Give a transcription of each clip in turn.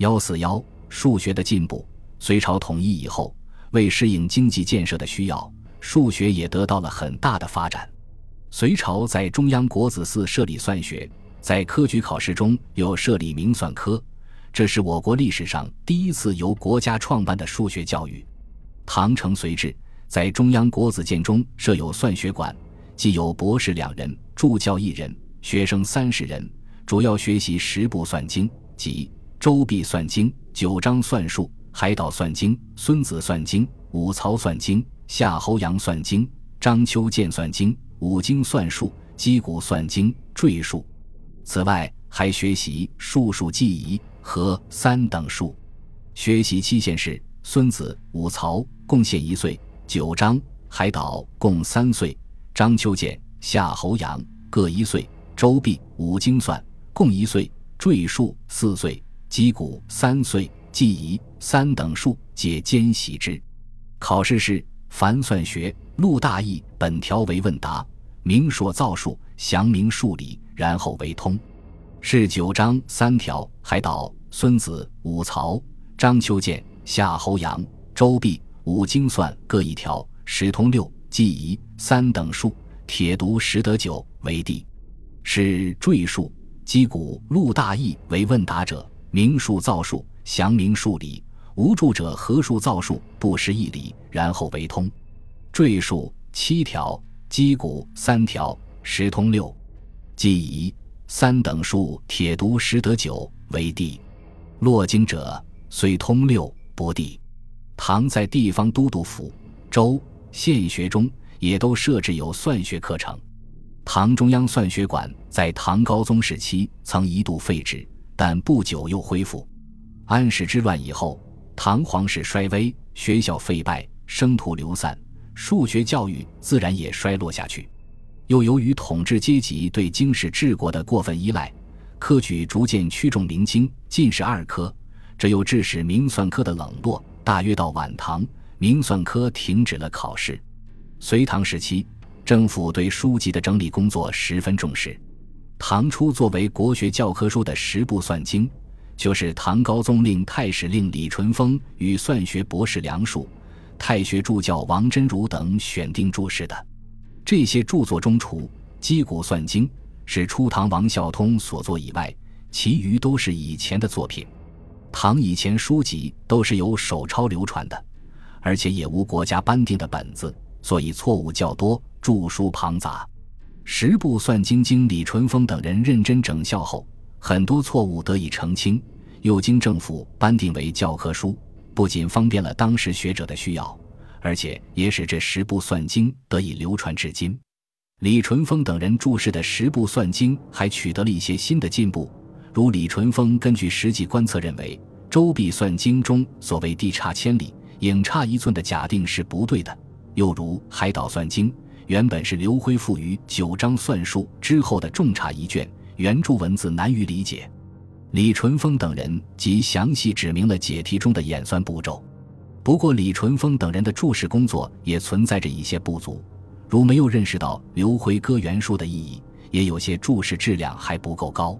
幺四幺数学的进步。隋朝统一以后，为适应经济建设的需要，数学也得到了很大的发展。隋朝在中央国子寺设立算学，在科举考试中又设立明算科，这是我国历史上第一次由国家创办的数学教育。唐承隋制，在中央国子监中设有算学馆，既有博士两人，助教一人，学生三十人，主要学习十部算经，即周必算经、九章算术。海岛算经、孙子算经、五曹算经、夏侯阳算经、张丘建算经、五经算术、击鼓算经、赘述。此外，还学习术数记忆和三等数。学习期限是：孙子、五曹共限一岁，九章、海岛共三岁，张丘建、夏侯阳各一岁，周必、五经算共一岁，赘述四岁，击鼓三岁。记忆三等数皆兼习之。考试是凡算学录大意，本条为问答，明说造数，详明数理，然后为通。是九章三条，海岛、孙子、武曹、张丘建、夏侯阳、周必五经算各一条，十通六。记忆三等数，铁读十得九为第。是赘述击鼓录大意为问答者，明数造数。详明数理，无助者合数造数，不失一理，然后为通。赘述七条，击鼓三条，十通六。记忆三等数，铁读十得九为地。落经者虽通六不第。唐在地方都督府、州、县学中也都设置有算学课程。唐中央算学馆在唐高宗时期曾一度废止，但不久又恢复。安史之乱以后，唐皇室衰微，学校废败，生徒流散，数学教育自然也衰落下去。又由于统治阶级对经史治国的过分依赖，科举逐渐趋重明经，进士二科，这又致使明算科的冷落。大约到晚唐，明算科停止了考试。隋唐时期，政府对书籍的整理工作十分重视。唐初作为国学教科书的十部算经。就是唐高宗令太史令李淳风与算学博士梁漱、太学助教王真如等选定注释的。这些著作中，除《击鼓算经》是初唐王孝通所作以外，其余都是以前的作品。唐以前书籍都是由手抄流传的，而且也无国家颁定的本子，所以错误较多，著书庞杂。十部算经经李淳风等人认真整校后。很多错误得以澄清，又经政府颁定为教科书，不仅方便了当时学者的需要，而且也使这十部算经得以流传至今。李淳风等人注释的十部算经还取得了一些新的进步，如李淳风根据实际观测认为，周必算经中所谓地差千里，影差一寸的假定是不对的；又如海岛算经原本是刘辉赋予九章算术之后的重差一卷。原著文字难于理解，李淳风等人即详细指明了解题中的演算步骤。不过，李淳风等人的注释工作也存在着一些不足，如没有认识到刘辉割原书的意义，也有些注释质量还不够高。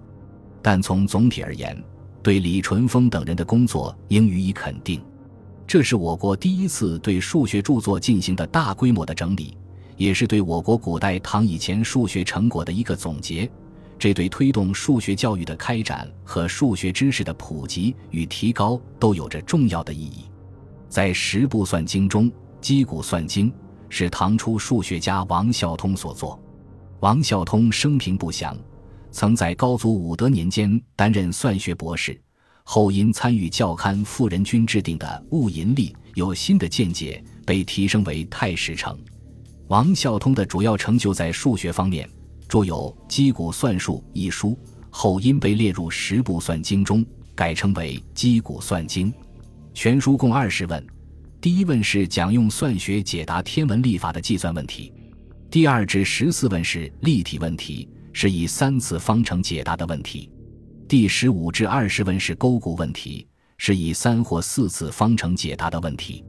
但从总体而言，对李淳风等人的工作应予以肯定。这是我国第一次对数学著作进行的大规模的整理，也是对我国古代唐以前数学成果的一个总结。这对推动数学教育的开展和数学知识的普及与提高都有着重要的意义。在十部算经中，《击鼓算经》是唐初数学家王孝通所作。王孝通生平不详，曾在高祖武德年间担任算学博士，后因参与教刊富人君制定的《戊寅历》，有新的见解，被提升为太史丞。王孝通的主要成就在数学方面。著有《击鼓算术》一书，后因被列入十部算经中，改称为《击鼓算经》。全书共二十问，第一问是讲用算学解答天文历法的计算问题，第二至十四问是立体问题，是以三次方程解答的问题，第十五至二十问是勾股问题，是以三或四次方程解答的问题。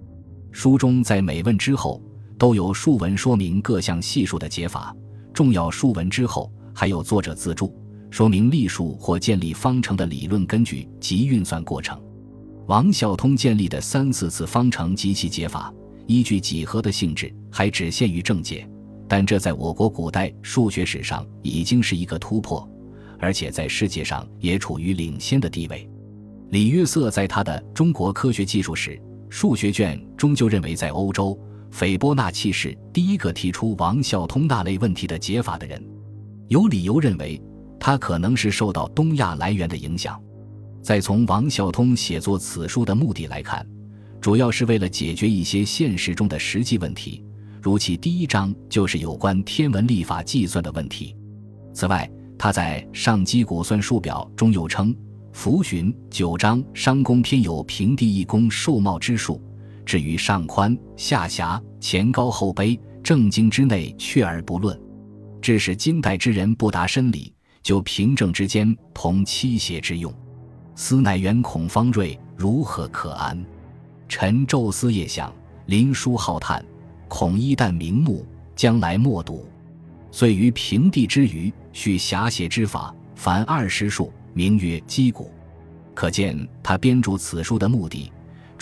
书中在每问之后都有数文说明各项系数的解法。重要书文之后，还有作者自注，说明立数或建立方程的理论根据及运算过程。王孝通建立的三四次方程及其解法，依据几何的性质，还只限于正解，但这在我国古代数学史上已经是一个突破，而且在世界上也处于领先的地位。李约瑟在他的《中国科学技术史》数学卷中就认为，在欧洲，斐波那契是第一个提出王孝通那类问题的解法的人，有理由认为。他可能是受到东亚来源的影响。再从王孝通写作此书的目的来看，主要是为了解决一些现实中的实际问题，如其第一章就是有关天文历法计算的问题。此外，他在《上基古算术表》中又称：“符寻九章商公篇有平地一宫受茂之术，至于上宽下狭前高后卑，正经之内却而不论，致使今代之人不达深理。”就平正之间同妻邪之用，思乃元孔方锐如何可安？臣昼思夜想，临书浩叹，恐一旦明目，将来莫睹。遂于平地之余，续侠邪之法，凡二十数，名曰击鼓。可见他编著此书的目的，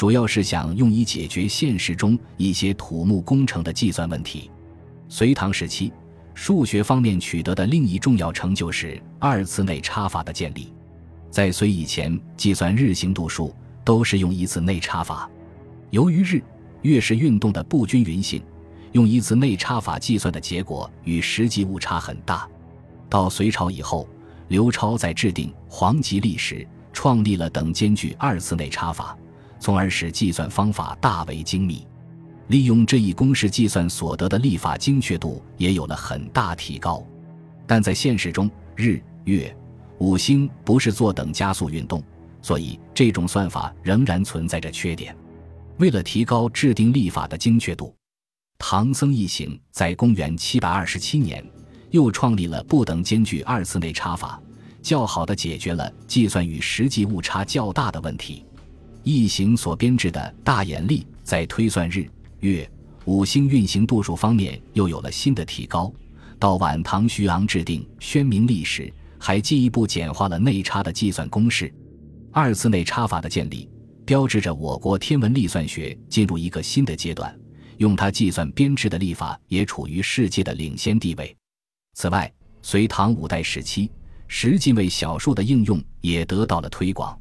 主要是想用以解决现实中一些土木工程的计算问题。隋唐时期。数学方面取得的另一重要成就是二次内插法的建立。在隋以前，计算日行度数都是用一次内插法。由于日、月食运动的不均匀性，用一次内插法计算的结果与实际误差很大。到隋朝以后，刘超在制定黄极历时，创立了等间距二次内插法，从而使计算方法大为精密。利用这一公式计算所得的历法精确度也有了很大提高，但在现实中，日、月、五星不是坐等加速运动，所以这种算法仍然存在着缺点。为了提高制定历法的精确度，唐僧一行在公元727年又创立了不等间距二次内插法，较好的解决了计算与实际误差较大的问题。一行所编制的大眼历在推算日。月、五星运行度数方面又有了新的提高。到晚唐徐昂制定《宣明历史》，还进一步简化了内插的计算公式。二次内插法的建立，标志着我国天文历算学进入一个新的阶段。用它计算编制的历法也处于世界的领先地位。此外，隋唐五代时期，十进位小数的应用也得到了推广。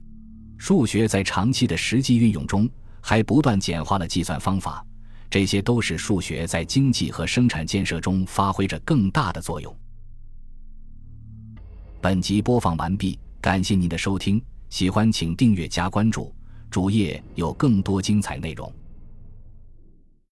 数学在长期的实际运用中，还不断简化了计算方法。这些都是数学在经济和生产建设中发挥着更大的作用。本集播放完毕，感谢您的收听，喜欢请订阅加关注，主页有更多精彩内容。